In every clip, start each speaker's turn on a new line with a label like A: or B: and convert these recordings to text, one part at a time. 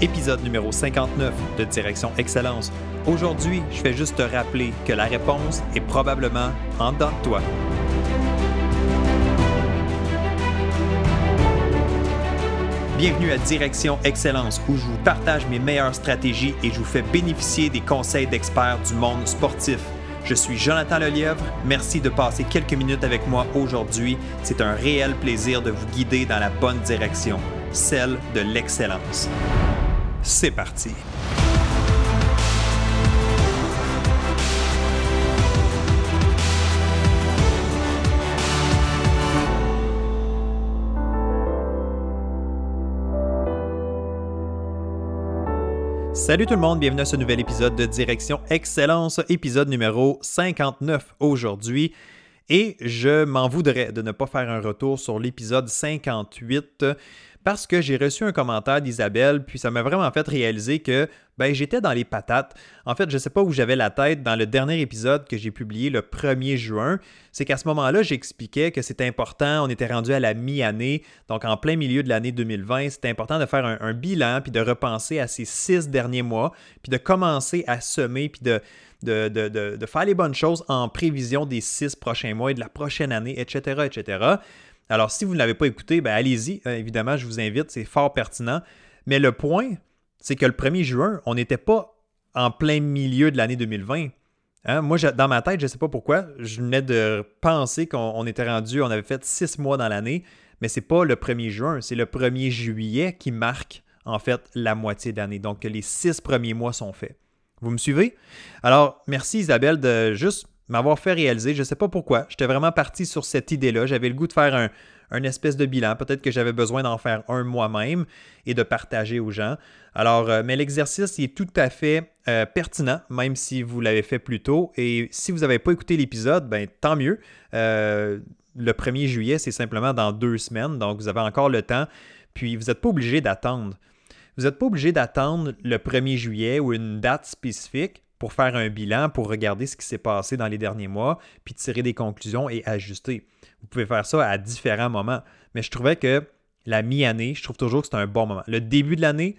A: épisode numéro 59 de Direction Excellence. Aujourd'hui, je fais juste te rappeler que la réponse est probablement en dedans de toi. Bienvenue à Direction Excellence où je vous partage mes meilleures stratégies et je vous fais bénéficier des conseils d'experts du monde sportif. Je suis Jonathan Lelièvre. Merci de passer quelques minutes avec moi aujourd'hui. C'est un réel plaisir de vous guider dans la bonne direction, celle de l'excellence. C'est parti. Salut tout le monde, bienvenue à ce nouvel épisode de Direction Excellence, épisode numéro 59 aujourd'hui. Et je m'en voudrais de ne pas faire un retour sur l'épisode 58 parce que j'ai reçu un commentaire d'Isabelle, puis ça m'a vraiment fait réaliser que ben, j'étais dans les patates. En fait, je ne sais pas où j'avais la tête dans le dernier épisode que j'ai publié le 1er juin. C'est qu'à ce moment-là, j'expliquais que c'était important, on était rendu à la mi-année, donc en plein milieu de l'année 2020, c'était important de faire un, bilan, puis de repenser à ces six derniers mois, puis de commencer à semer, puis de, de, de, faire les bonnes choses en prévision des six prochains mois et de la prochaine année, etc., etc. Alors, si vous ne l'avez pas écouté, ben allez-y. Euh, évidemment, je vous invite, c'est fort pertinent. Mais le point, c'est que le 1er juin, on n'était pas en plein milieu de l'année 2020. Hein? Moi, dans ma tête, je ne sais pas pourquoi, je venais de penser qu'on était rendu, on avait fait six mois dans l'année, mais ce n'est pas le 1er juin, c'est le 1er juillet qui marque en fait la moitié d'année. Donc, les six premiers mois sont faits. Vous me suivez? Alors, merci Isabelle de juste m'avoir fait réaliser. Je ne sais pas pourquoi. J'étais vraiment parti sur cette idée-là. J'avais le goût de faire un, espèce de bilan. Peut-être que j'avais besoin d'en faire un moi-même et de partager aux gens. Alors, euh, mais l'exercice est tout à fait euh, pertinent, même si vous l'avez fait plus tôt. Et si vous n'avez pas écouté l'épisode, ben tant mieux. Euh, le 1er juillet, c'est simplement dans deux semaines, donc vous avez encore le temps. Puis vous n'êtes pas obligé d'attendre. Vous n'êtes pas obligé d'attendre le 1er juillet ou une date spécifique pour faire un bilan, pour regarder ce qui s'est passé dans les derniers mois, puis tirer des conclusions et ajuster. Vous pouvez faire ça à différents moments. Mais je trouvais que la mi-année, je trouve toujours que c'est un bon moment. Le début de l'année,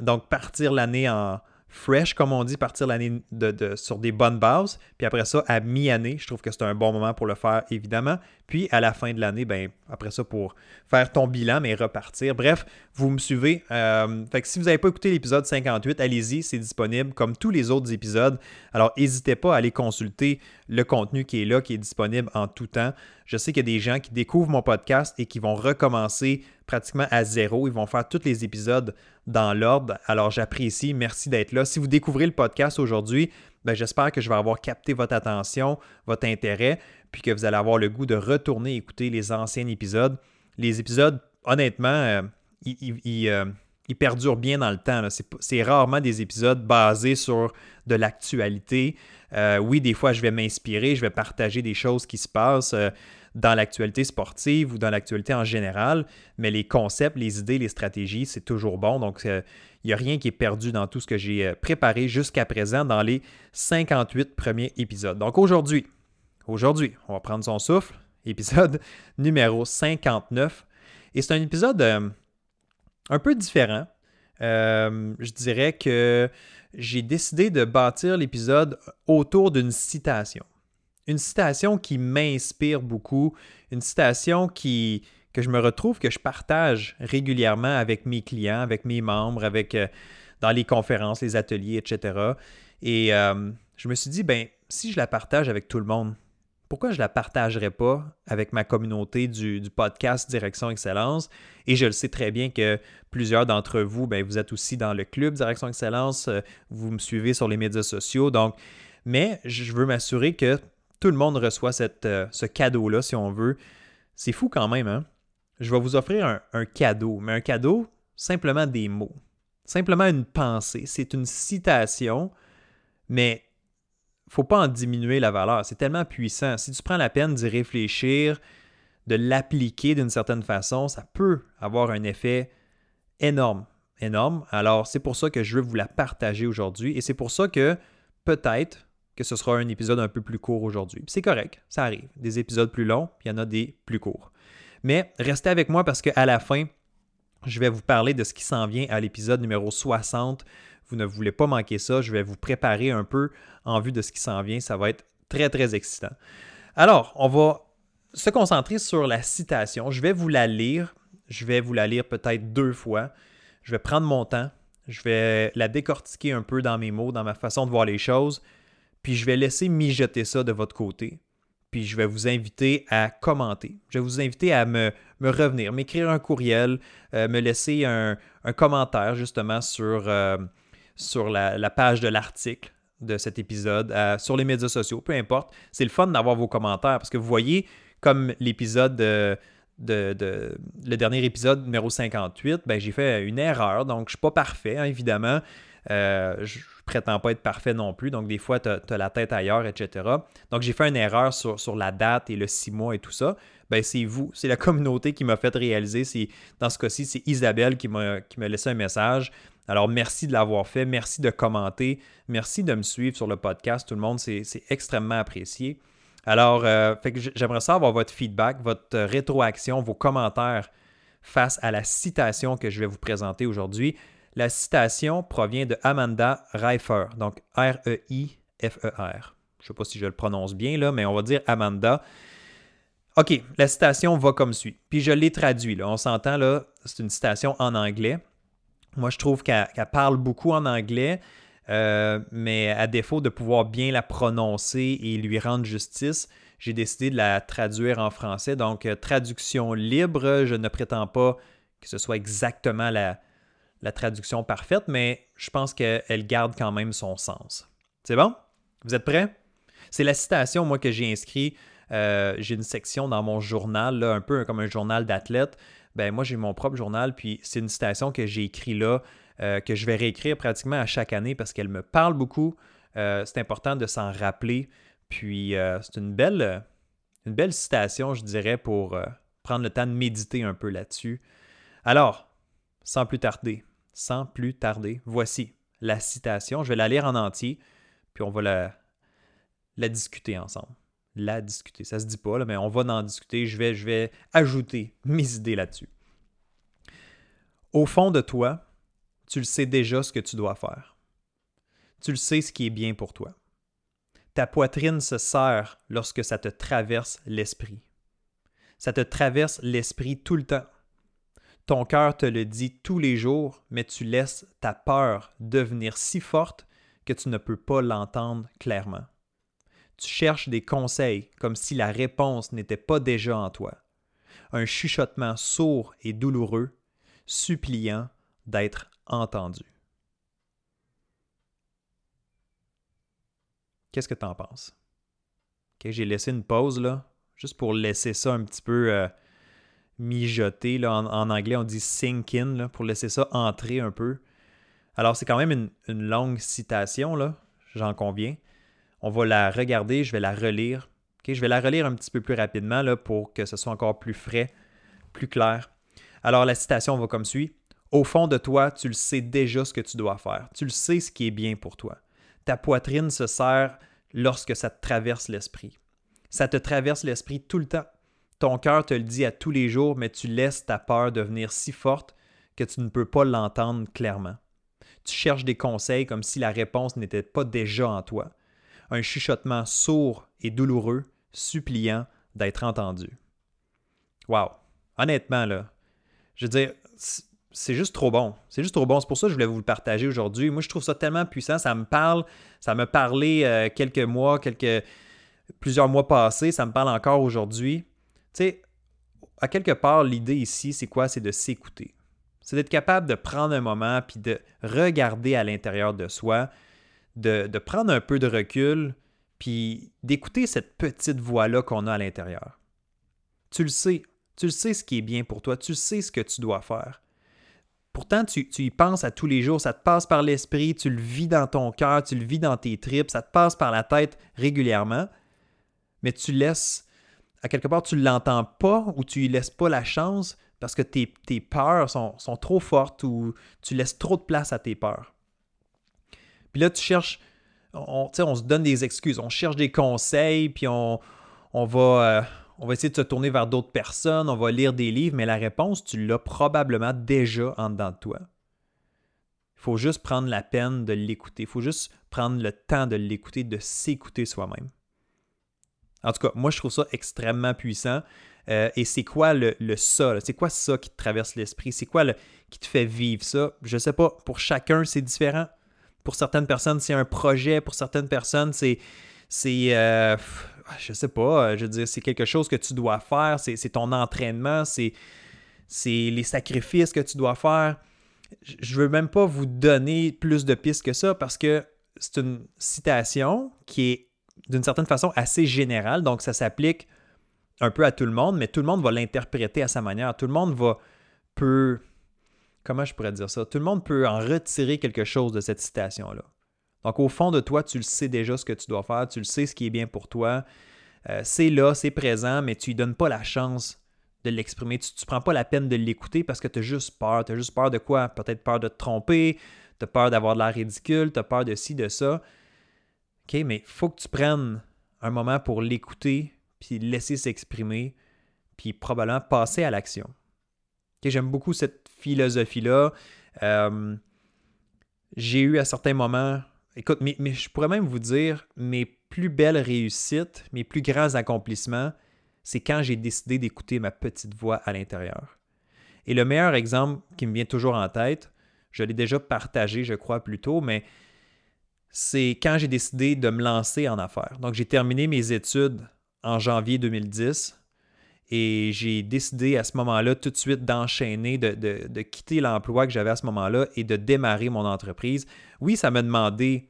A: donc partir l'année en, fresh, comme on dit, partir l'année de, sur des bonnes bases. Puis après ça, à mi-année, je trouve que c'est un bon moment pour le faire, évidemment. Puis à la fin de l'année, ben, après ça, pour faire ton bilan, mais repartir. Bref, vous me suivez. Euh, fait que si vous n'avez pas écouté l'épisode 58, allez-y, c'est disponible comme tous les autres épisodes. Alors, n'hésitez pas à aller consulter le contenu qui est là, qui est disponible en tout temps. Je sais qu'il y a des gens qui découvrent mon podcast et qui vont recommencer pratiquement à zéro. Ils vont faire tous les épisodes dans l'ordre. Alors j'apprécie. Merci d'être là. Si vous découvrez le podcast aujourd'hui, ben, j'espère que je vais avoir capté votre attention, votre intérêt, puis que vous allez avoir le goût de retourner écouter les anciens épisodes. Les épisodes, honnêtement, euh, euh, ils, perdurent bien dans le temps. C'est rarement des épisodes basés sur de l'actualité. Euh, oui, des fois, je vais m'inspirer, je vais partager des choses qui se passent dans l'actualité sportive ou dans l'actualité en général, mais les concepts, les idées, les stratégies, c'est toujours bon. Donc, il euh, n'y a rien qui est perdu dans tout ce que j'ai euh, préparé jusqu'à présent dans les 58 premiers épisodes. Donc, aujourd'hui, aujourd'hui, on va prendre son souffle, épisode numéro 59. Et c'est un épisode euh, un peu différent. je dirais que j'ai décidé de bâtir l'épisode autour d'une citation une citation qui m'inspire beaucoup, une citation qui, que je me retrouve, que je partage régulièrement avec mes clients, avec mes membres, avec, euh, dans les conférences, les ateliers, etc. Et euh, je me suis dit, ben, si je la partage avec tout le monde, pourquoi je ne la partagerais pas avec ma communauté du, podcast Direction Excellence? Et je le sais très bien que plusieurs d'entre vous, ben, vous êtes aussi dans le club Direction Excellence, euh, vous me suivez sur les médias sociaux. Donc, mais je veux m'assurer que tout le monde reçoit euh, ce cadeau-là, si on veut. C'est fou quand même, hein? Je vais vous offrir un, cadeau, mais un cadeau, simplement des mots. Simplement une pensée. C'est une citation, mais faut pas en diminuer la valeur. C'est tellement puissant. Si tu prends la peine d'y réfléchir, de l'appliquer d'une certaine façon, ça peut avoir un effet énorme. Énorme. Alors, c'est pour ça que je veux vous la partager aujourd'hui. Et c'est pour ça que peut-être que ce sera un épisode un peu plus court aujourd'hui. C'est correct, ça arrive. Des épisodes plus longs, il y en a des plus courts. Mais restez avec moi parce qu'à la fin, Je vais vous parler de ce qui s'en vient à l'épisode numéro 60. Vous ne voulez pas manquer ça. Je vais vous préparer un peu en vue de ce qui s'en vient. Ça va être très, très excitant. Alors, on va se concentrer sur la citation. Je vais vous la lire. Je vais vous la lire peut-être deux fois. Je vais prendre mon temps. Je vais la décortiquer un peu dans mes mots, dans ma façon de voir les choses. Puis je vais laisser mijoter ça de votre côté. Puis je vais vous inviter à commenter. Je vais vous inviter à me, me revenir, m'écrire un courriel, euh, me laisser un, commentaire justement sur, euh, sur la, page de l'article de cet épisode, euh, sur les médias sociaux, peu importe. C'est le fun d'avoir vos commentaires parce que vous voyez, comme l'épisode de, le dernier épisode numéro 58, ben, j'ai fait une erreur, donc je ne suis pas parfait, hein, évidemment. Euh, je ne prétends pas être parfait non plus, donc des fois, tu as, la tête ailleurs, etc. Donc j'ai fait une erreur sur, la date et le six mois et tout ça. Ben, c'est vous, c'est la communauté qui m'a fait réaliser. Dans ce cas-ci, c'est Isabelle qui m'a laissé un message. Alors, merci de l'avoir fait, merci de commenter, merci de me suivre sur le podcast, tout le monde, c'est extrêmement apprécié. Alors, euh, j'aimerais savoir votre feedback, votre rétroaction, vos commentaires face à la citation que je vais vous présenter aujourd'hui. La citation provient de Amanda Reifer, donc R-E-I-F-E-R. E je ne sais pas si je le prononce bien, là, mais on va dire Amanda. OK, la citation va comme suit. Puis je l'ai traduit. On s'entend, là, c'est une citation en anglais. Moi, je trouve qu'elle parle beaucoup en anglais. Euh, mais à défaut de pouvoir bien la prononcer et lui rendre justice, j'ai décidé de la traduire en français. Donc, euh, traduction libre, je ne prétends pas que ce soit exactement la, traduction parfaite, mais je pense qu'elle garde quand même son sens. C'est bon? Vous êtes prêts? C'est la citation, moi, que j'ai inscrit. Euh, j'ai une section dans mon journal, un peu comme un journal d'athlète. Ben, moi, j'ai mon propre journal, puis c'est une citation que j'ai écrite là euh, que je vais réécrire pratiquement à chaque année parce qu'elle me parle beaucoup. Euh, c'est important de s'en rappeler. Puis euh, c'est une belle, citation, je dirais, pour prendre le temps de méditer un peu là-dessus. Alors, sans plus tarder, sans plus tarder, voici la citation. Je vais la lire en entier, puis on va la, la discuter ensemble. La discuter, ça se dit pas, mais on va en discuter. Je vais, je vais ajouter mes idées là-dessus. Au fond de toi, tu le sais déjà ce que tu dois faire. Tu le sais ce qui est bien pour toi. Ta poitrine se serre lorsque ça te traverse l'esprit. Ça te traverse l'esprit tout le temps. Ton cœur te le dit tous les jours, mais tu laisses ta peur devenir si forte que tu ne peux pas l'entendre clairement. Tu cherches des conseils comme si la réponse n'était pas déjà en toi. Un chuchotement sourd et douloureux, suppliant d'être entendu. Qu'est-ce que tu en penses? j'ai laissé une pause là, juste pour laisser ça un petit peu euh, mijoter. Là. En, anglais, on dit sink in, pour laisser ça entrer un peu. Alors, c'est quand même une, longue citation, là, j'en conviens. On va la regarder, je vais la relire. je vais la relire un petit peu plus rapidement là, pour que ce soit encore plus frais, plus clair. Alors, la citation va comme suit. Au fond de toi, tu le sais déjà ce que tu dois faire. Tu le sais ce qui est bien pour toi. Ta poitrine se serre lorsque ça te traverse l'esprit. Ça te traverse l'esprit tout le temps. Ton cœur te le dit à tous les jours, mais tu laisses ta peur devenir si forte que tu ne peux pas l'entendre clairement. Tu cherches des conseils comme si la réponse n'était pas déjà en toi. Un chuchotement sourd et douloureux, suppliant d'être entendu. Wow! Honnêtement, là, je veux dire, c'est juste trop bon. C'est juste trop bon. C'est pour ça que je voulais vous le partager aujourd'hui. Moi, je trouve ça tellement puissant. Ça me parle. Ça m'a parlé euh, quelques mois, quelques plusieurs mois passés. Ça me parle encore aujourd'hui. Tu sais, à quelque part, l'idée ici, c'est quoi? C'est de s'écouter. C'est d'être capable de prendre un moment puis de regarder à l'intérieur de soi, de, de prendre un peu de recul puis d'écouter cette petite voix-là qu'on a à l'intérieur. Tu le sais. Tu le sais ce qui est bien pour toi. Tu sais ce que tu dois faire. Pourtant, tu, y penses à tous les jours, ça te passe par l'esprit, tu le vis dans ton cœur, tu le vis dans tes tripes, ça te passe par la tête régulièrement, mais tu laisses, à quelque part, tu ne l'entends pas ou tu lui laisses pas la chance parce que tes, peurs sont, trop fortes ou tu laisses trop de place à tes peurs. Puis là, tu cherches, on, on se donne des excuses, on cherche des conseils, puis on, on va, euh, on va essayer de se tourner vers d'autres personnes, on va lire des livres, mais la réponse, tu l'as probablement déjà en dedans de toi. Il faut juste prendre la peine de l'écouter. Il faut juste prendre le temps de l'écouter, de s'écouter soi-même. En tout cas, moi, je trouve ça extrêmement puissant. Euh, et c'est quoi le, le ça? C'est quoi ça qui te traverse l'esprit? C'est quoi le, qui te fait vivre ça? Je sais pas. Pour chacun, c'est différent. Pour certaines personnes, c'est un projet. Pour certaines personnes, c'est. C'est. Euh, je sais pas. Je veux dire, c'est quelque chose que tu dois faire. C'est ton entraînement. C'est les sacrifices que tu dois faire. Je veux même pas vous donner plus de pistes que ça parce que c'est une citation qui est d'une certaine façon assez générale. Donc, ça s'applique un peu à tout le monde, mais tout le monde va l'interpréter à sa manière. Tout le monde va peut comment je pourrais dire ça? Tout le monde peut en retirer quelque chose de cette citation là. Donc au fond de toi, tu le sais déjà ce que tu dois faire, tu le sais ce qui est bien pour toi. Euh, c'est là, c'est présent, mais tu lui donnes pas la chance de l'exprimer. Tu ne prends pas la peine de l'écouter parce que tu as juste peur. Tu as juste peur de quoi? Peut-être peur de te tromper, tu as peur d'avoir de l'air ridicule, tu as peur de ci, de ça. OK, mais il faut que tu prennes un moment pour l'écouter, puis laisser s'exprimer, puis probablement passer à l'action. J'aime beaucoup cette philosophie-là. Euh, j'ai eu à certains moments, écoute, mais, je pourrais même vous dire, mes plus belles réussites, mes plus grands accomplissements, c'est quand j'ai décidé d'écouter ma petite voix à l'intérieur. Et le meilleur exemple qui me vient toujours en tête, je l'ai déjà partagé, je crois, plus tôt, mais c'est quand j'ai décidé de me lancer en affaires. Donc, j'ai terminé mes études en janvier 2010 et j'ai décidé à ce moment-là tout de suite d'enchaîner, de, quitter l'emploi que j'avais à ce moment-là et de démarrer mon entreprise. Oui, ça m'a demandé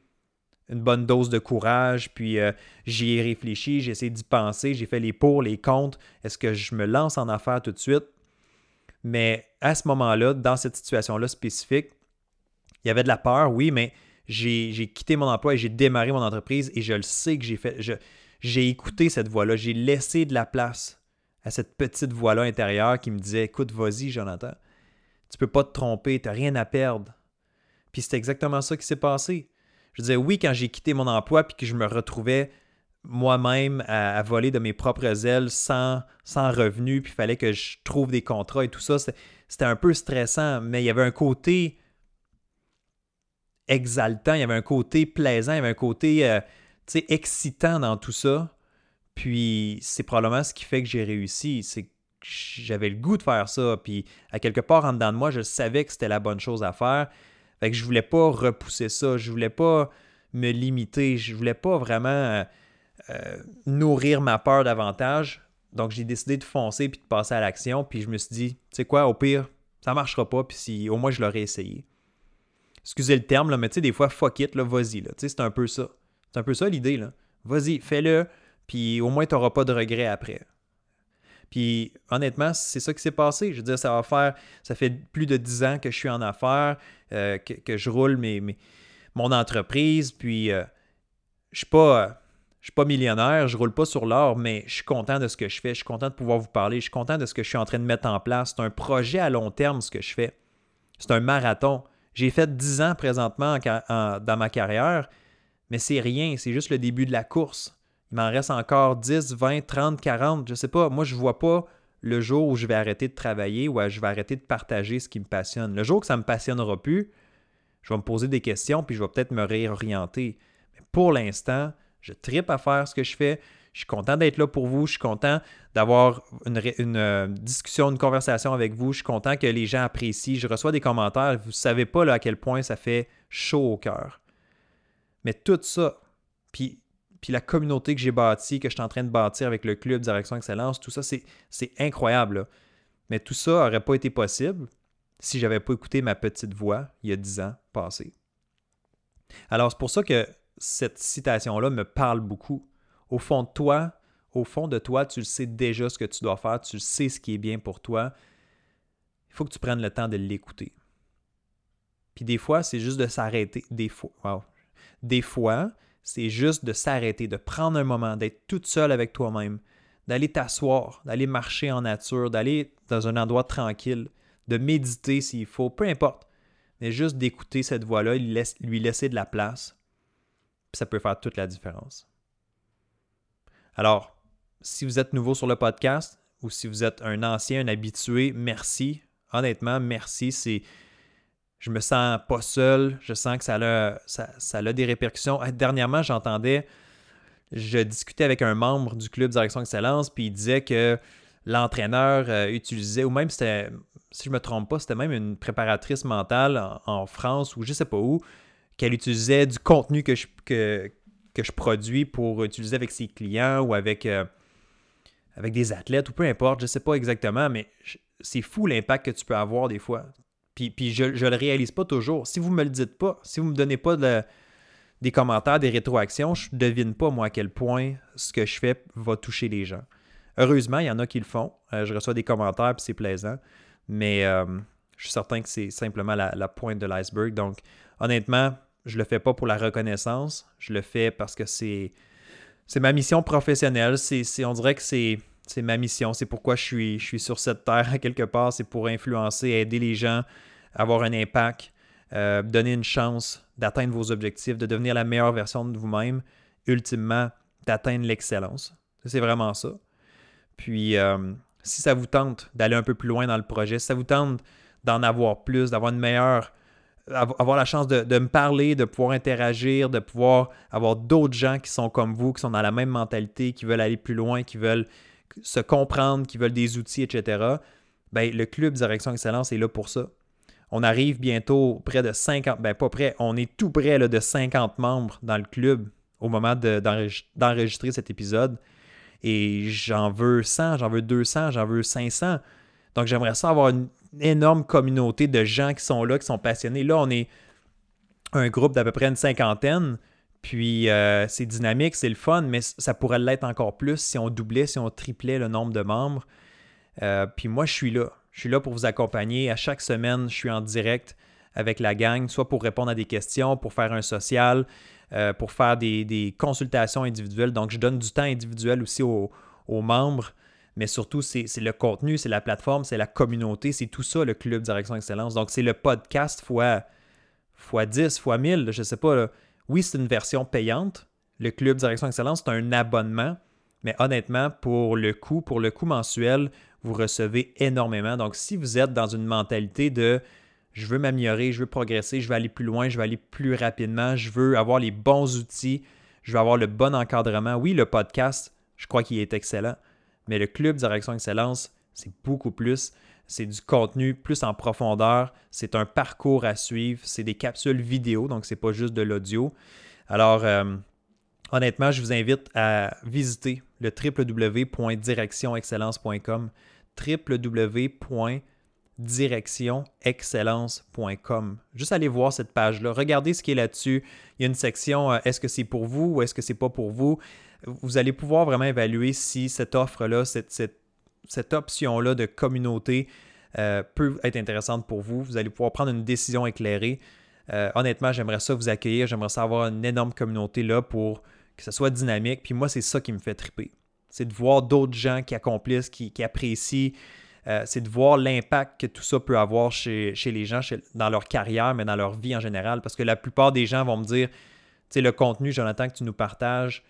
A: une bonne dose de courage, puis euh, j'y ai réfléchi, j'ai essayé d'y penser, j'ai fait les pour, les contre. Est-ce que je me lance en affaires tout de suite? Mais à ce moment-là, dans cette situation-là spécifique, il y avait de la peur, oui, mais j'ai quitté mon emploi et j'ai démarré mon entreprise et je le sais que j'ai fait. J'ai écouté cette voix-là, j'ai laissé de la place à cette petite voix-là intérieure qui me disait Écoute, vas-y, Jonathan, tu peux pas te tromper, tu n'as rien à perdre. Puis c'est exactement ça qui s'est passé. Je disais oui, quand j'ai quitté mon emploi puis que je me retrouvais moi-même à, voler de mes propres ailes sans, sans revenu, puis il fallait que je trouve des contrats et tout ça, c'était un peu stressant, mais il y avait un côté exaltant, il y avait un côté plaisant, il y avait un côté euh, excitant dans tout ça. Puis c'est probablement ce qui fait que j'ai réussi. C'est que j'avais le goût de faire ça. Puis à quelque part en dedans de moi, je savais que c'était la bonne chose à faire. Fait que je voulais pas repousser ça. Je voulais pas me limiter. Je voulais pas vraiment euh, euh, nourrir ma peur davantage. Donc j'ai décidé de foncer puis de passer à l'action. Puis je me suis dit, tu sais quoi, au pire, ça marchera pas. Puis si au moins je l'aurais essayé. Excusez le terme, là, mais tu sais, des fois, fuck it, là, vas-y. Là. C'est un peu ça. C'est un peu ça l'idée. là. Vas-y, fais-le puis au moins tu n'auras pas de regrets après. Puis honnêtement, c'est ça qui s'est passé. Je veux dire, ça va faire, ça fait plus de dix ans que je suis en affaires, euh, que, je roule mon entreprise, puis euh, je suis pas, je suis pas millionnaire, je roule pas sur l'or, mais je suis content de ce que je fais, je suis content de pouvoir vous parler, je suis content de ce que je suis en train de mettre en place. C'est un projet à long terme ce que je fais. C'est un marathon. J'ai fait dix ans présentement dans ma carrière, mais c'est rien, c'est juste le début de la course. Il m'en reste encore 10, 20, 30, 40, je sais pas. Moi, je vois pas le jour où je vais arrêter de travailler ou je vais arrêter de partager ce qui me passionne. Le jour que ça me passionnera plus, je vais me poser des questions puis je vais peut-être me réorienter. Mais pour l'instant, je tripe à faire ce que je fais. Je suis content d'être là pour vous. Je suis content d'avoir une, euh, discussion, une conversation avec vous. Je suis content que les gens apprécient. Je reçois des commentaires. Vous ne savez pas à quel point ça fait chaud au cœur. Mais tout ça, puis puis la communauté que j'ai bâtie, que je suis en train de bâtir avec le club Direction Excellence, tout ça, c'est incroyable. Mais tout ça n'aurait pas été possible si j'avais pas écouté ma petite voix il y a dix ans passés. Alors, c'est pour ça que cette citation-là me parle beaucoup. Au fond de toi, au fond de toi, tu le sais déjà ce que tu dois faire, tu sais ce qui est bien pour toi. Il faut que tu prennes le temps de l'écouter. Puis des fois, c'est juste de s'arrêter. Des fois, wow. Des fois, c'est juste de s'arrêter, de prendre un moment, d'être toute seule avec toi-même, d'aller t'asseoir, d'aller marcher en nature, d'aller dans un endroit tranquille, de méditer s'il faut, peu importe. Mais juste d'écouter cette voix-là, lui laisser de la place, ça peut faire toute la différence. Alors, si vous êtes nouveau sur le podcast ou si vous êtes un ancien, un habitué, merci. Honnêtement, merci. C'est je me sens pas seul, je sens que ça a, ça, a des répercussions. Dernièrement, j'entendais, je discutais avec un membre du club Direction Excellence, puis il disait que l'entraîneur euh, utilisait, ou même c'était, si je me trompe pas, c'était même une préparatrice mentale en, France ou je sais pas où, qu'elle utilisait du contenu que je, que, que je produis pour utiliser avec ses clients ou avec, euh, avec des athlètes ou peu importe, je sais pas exactement, mais c'est fou l'impact que tu peux avoir des fois. Puis, je ne le réalise pas toujours. Si vous me le dites pas, si vous me donnez pas des commentaires, des rétroactions, je ne devine pas, moi, à quel point ce que je fais va toucher les gens. Heureusement, il y en a qui le font. Euh, je reçois des commentaires, puis c'est plaisant. Mais euh, je suis certain que c'est simplement la, pointe de l'iceberg. Donc, honnêtement, je le fais pas pour la reconnaissance. Je le fais parce que c'est, c'est ma mission professionnelle. C'est, on dirait que c'est, c'est ma mission. C'est pourquoi je suis, je suis sur cette terre quelque part. C'est pour influencer, aider les gens, avoir un impact, euh, donner une chance d'atteindre vos objectifs, de devenir la meilleure version de vous-même, ultimement d'atteindre l'excellence. C'est vraiment ça. Puis, euh, si ça vous tente d'aller un peu plus loin dans le projet, si ça vous tente d'en avoir plus, d'avoir une meilleure, avoir la chance de, de, me parler, de pouvoir interagir, de pouvoir avoir d'autres gens qui sont comme vous, qui sont dans la même mentalité, qui veulent aller plus loin, qui veulent se comprendre, qui veulent des outils, etc., ben, le club Direction Excellence est là pour ça. On arrive bientôt près de 50, ben pas près, on est tout près de 50 membres dans le club au moment d'enregistrer cet épisode. Et j'en veux 100, j'en veux 200, j'en veux 500. Donc j'aimerais ça avoir une énorme communauté de gens qui sont là, qui sont passionnés. Là, on est un groupe d'à peu près une cinquantaine. Puis euh, c'est dynamique, c'est le fun, mais ça pourrait l'être encore plus si on doublait, si on triplait le nombre de membres. Euh, puis moi, je suis là. Je suis là pour vous accompagner. À chaque semaine, je suis en direct avec la gang, soit pour répondre à des questions, pour faire un social, euh, pour faire des, consultations individuelles. Donc, je donne du temps individuel aussi aux, membres, mais surtout, c'est le contenu, c'est la plateforme, c'est la communauté, c'est tout ça, le Club Direction Excellence. Donc, c'est le podcast fois, fois 10, fois 1000, je ne sais pas. Oui, c'est une version payante. Le Club Direction Excellence, c'est un abonnement. Mais honnêtement, pour le coût, pour le coût mensuel, vous recevez énormément. Donc, si vous êtes dans une mentalité de je veux m'améliorer, je veux progresser, je veux aller plus loin, je veux aller plus rapidement, je veux avoir les bons outils, je veux avoir le bon encadrement. Oui, le podcast, je crois qu'il est excellent, mais le club Direction Excellence, c'est beaucoup plus. C'est du contenu plus en profondeur, c'est un parcours à suivre, c'est des capsules vidéo, donc c'est pas juste de l'audio. Alors, euh, honnêtement, je vous invite à visiter le www.directionexcellence.com www.directionexcellence.com. Juste aller voir cette page-là, regardez ce qui est là-dessus. Il y a une section euh, est-ce que c'est pour vous ou est-ce que c'est pas pour vous? Vous allez pouvoir vraiment évaluer si cette offre-là, cette, cette, option-là de communauté euh, peut être intéressante pour vous. Vous allez pouvoir prendre une décision éclairée. Euh, honnêtement, j'aimerais ça vous accueillir. J'aimerais ça avoir une énorme communauté là pour que ce soit dynamique. Puis moi, c'est ça qui me fait triper. C'est de voir d'autres gens qui accomplissent, qui, apprécient. Euh, c'est de voir l'impact que tout ça peut avoir chez, les gens, dans leur carrière, mais dans leur vie en général. Parce que la plupart des gens vont me dire, tu sais, le contenu, Jonathan, que tu nous partages,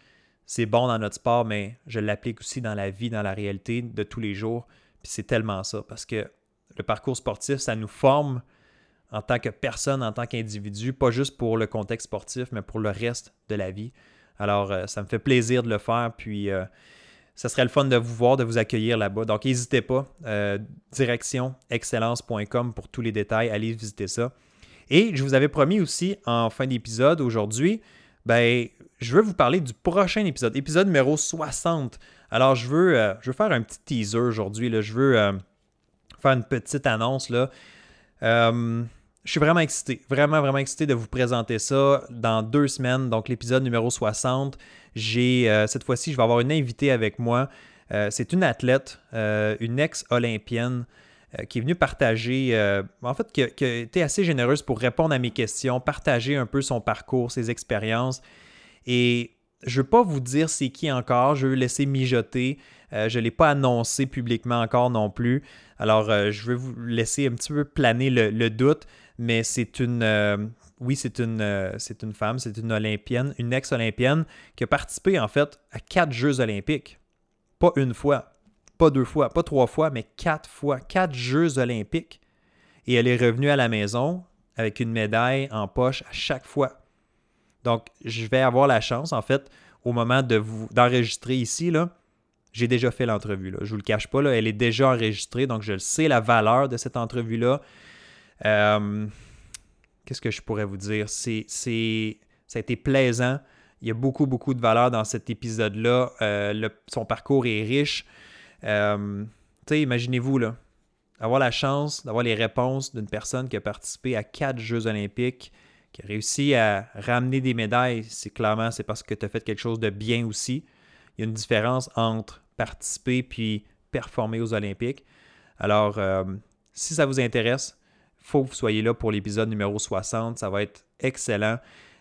A: c'est bon dans notre sport, mais je l'applique aussi dans la vie, dans la réalité de tous les jours. Puis c'est tellement ça. Parce que le parcours sportif, ça nous forme en tant que personne, en tant qu'individu, pas juste pour le contexte sportif, mais pour le reste de la vie. Alors, euh, ça me fait plaisir de le faire. Puis, euh, ça serait le fun de vous voir, de vous accueillir là-bas. Donc, n'hésitez pas. Euh, directionexcellence.com pour tous les détails. Allez visiter ça. Et je vous avais promis aussi en fin d'épisode aujourd'hui, ben, je veux vous parler du prochain épisode, épisode numéro 60. Alors, je veux, je veux faire un petit teaser aujourd'hui. Je veux faire une petite annonce. Là je suis vraiment excité, vraiment, vraiment excité de vous présenter ça dans deux semaines, donc l'épisode numéro 60. J'ai, euh, cette fois-ci, je vais avoir une invitée avec moi. Euh, c'est une athlète, euh, une ex-olympienne qui est venue partager, en fait, qui a, été assez généreuse pour répondre à mes questions, partager un peu son parcours, ses expériences. Et je ne veux pas vous dire c'est qui encore, je veux laisser mijoter. je ne l'ai pas annoncé publiquement encore non plus. Alors, je veux vous laisser un petit peu planer le doute mais c'est une. Euh, oui, c'est une, euh, c'est une femme, c'est une Olympienne, une ex-Olympienne qui a participé en fait à quatre Jeux olympiques. Pas une fois, pas deux fois, pas trois fois, mais quatre fois, quatre Jeux olympiques. Et elle est revenue à la maison avec une médaille en poche à chaque fois. Donc, je vais avoir la chance, en fait, au moment de vous d'enregistrer ici, là, j'ai déjà fait l'entrevue. Je ne vous le cache pas, là, elle est déjà enregistrée, donc je sais la valeur de cette entrevue-là. Euh, qu'est-ce que je pourrais vous dire? C'est, ça a été plaisant. Il y a beaucoup, beaucoup de valeur dans cet épisode-là. Euh, son parcours est riche. Euh, imaginez-vous, là, avoir la chance d'avoir les réponses d'une personne qui a participé à quatre Jeux olympiques, qui a réussi à ramener des médailles, c'est clairement c'est parce que tu as fait quelque chose de bien aussi. Il y a une différence entre participer puis performer aux Olympiques. Alors, euh, si ça vous intéresse, il faut que vous soyez là pour l'épisode numéro 60. Ça va être excellent.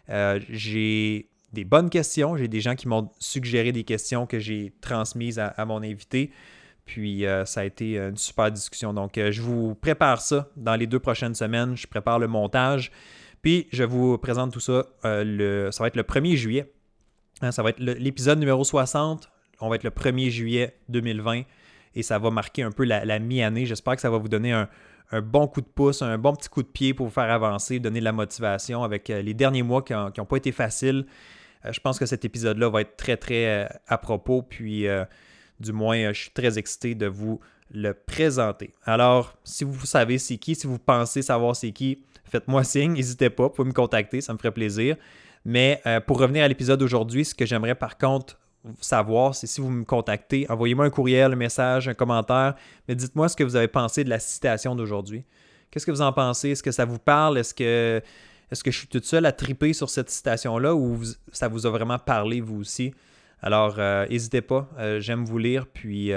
A: Euh, j'ai des bonnes questions. J'ai des gens qui m'ont suggéré des questions que j'ai transmises à, mon invité. Puis euh, ça a été une super discussion. Donc, je vous prépare ça dans les deux prochaines semaines. Je prépare le montage. Puis je vous présente tout ça. le, ça va être le 1er juillet. Hein, ça va être l'épisode numéro 60. On va être le 1er juillet 2020 et ça va marquer un peu la, mi-année. J'espère que ça va vous donner un, bon coup de pouce, un bon petit coup de pied pour vous faire avancer, donner de la motivation avec euh, les derniers mois qui n'ont pas été faciles. Euh, je pense que cet épisode-là va être très, très euh, à propos. Puis, du moins, je suis très excité de vous le présenter. Alors, si vous savez c'est qui, si vous pensez savoir c'est qui, faites-moi signe, n'hésitez pas, vous pouvez me contacter, ça me ferait plaisir. Mais euh, pour revenir à l'épisode d'aujourd'hui, ce que j'aimerais par contre savoir, c'est si vous me contactez, envoyez-moi un courriel, un message, un commentaire, mais dites-moi ce que vous avez pensé de la citation d'aujourd'hui. Qu'est-ce que vous en pensez? Est-ce que ça vous parle? Est-ce que, est que je suis toute seule à triper sur cette citation-là ou ça vous a vraiment parlé, vous aussi? Alors, euh, n'hésitez pas, euh, j'aime vous lire, puis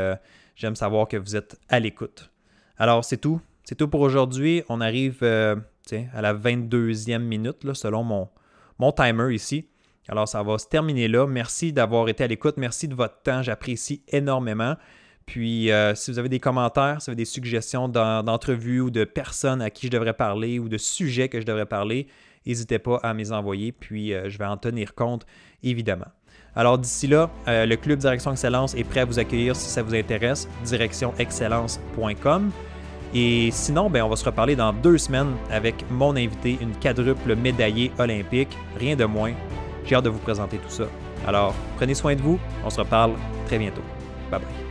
A: j'aime savoir que vous êtes à l'écoute. Alors, c'est tout. C'est tout pour aujourd'hui. On arrive à la 22e minute, là, selon mon, mon timer ici. Alors, ça va se terminer là. Merci d'avoir été à l'écoute. Merci de votre temps. J'apprécie énormément. Puis, euh, si vous avez des commentaires, si vous avez des suggestions d'entrevues ou de personnes à qui je devrais parler ou de sujets que je devrais parler, n'hésitez pas à me les envoyer. Puis, euh, je vais en tenir compte, évidemment. Alors, d'ici là, euh, le Club Direction Excellence est prêt à vous accueillir si ça vous intéresse. directionexcellence.com. Et sinon, ben, on va se reparler dans deux semaines avec mon invité, une quadruple médaillée olympique, rien de moins. J'ai hâte de vous présenter tout ça. Alors, prenez soin de vous, on se reparle très bientôt. Bye bye.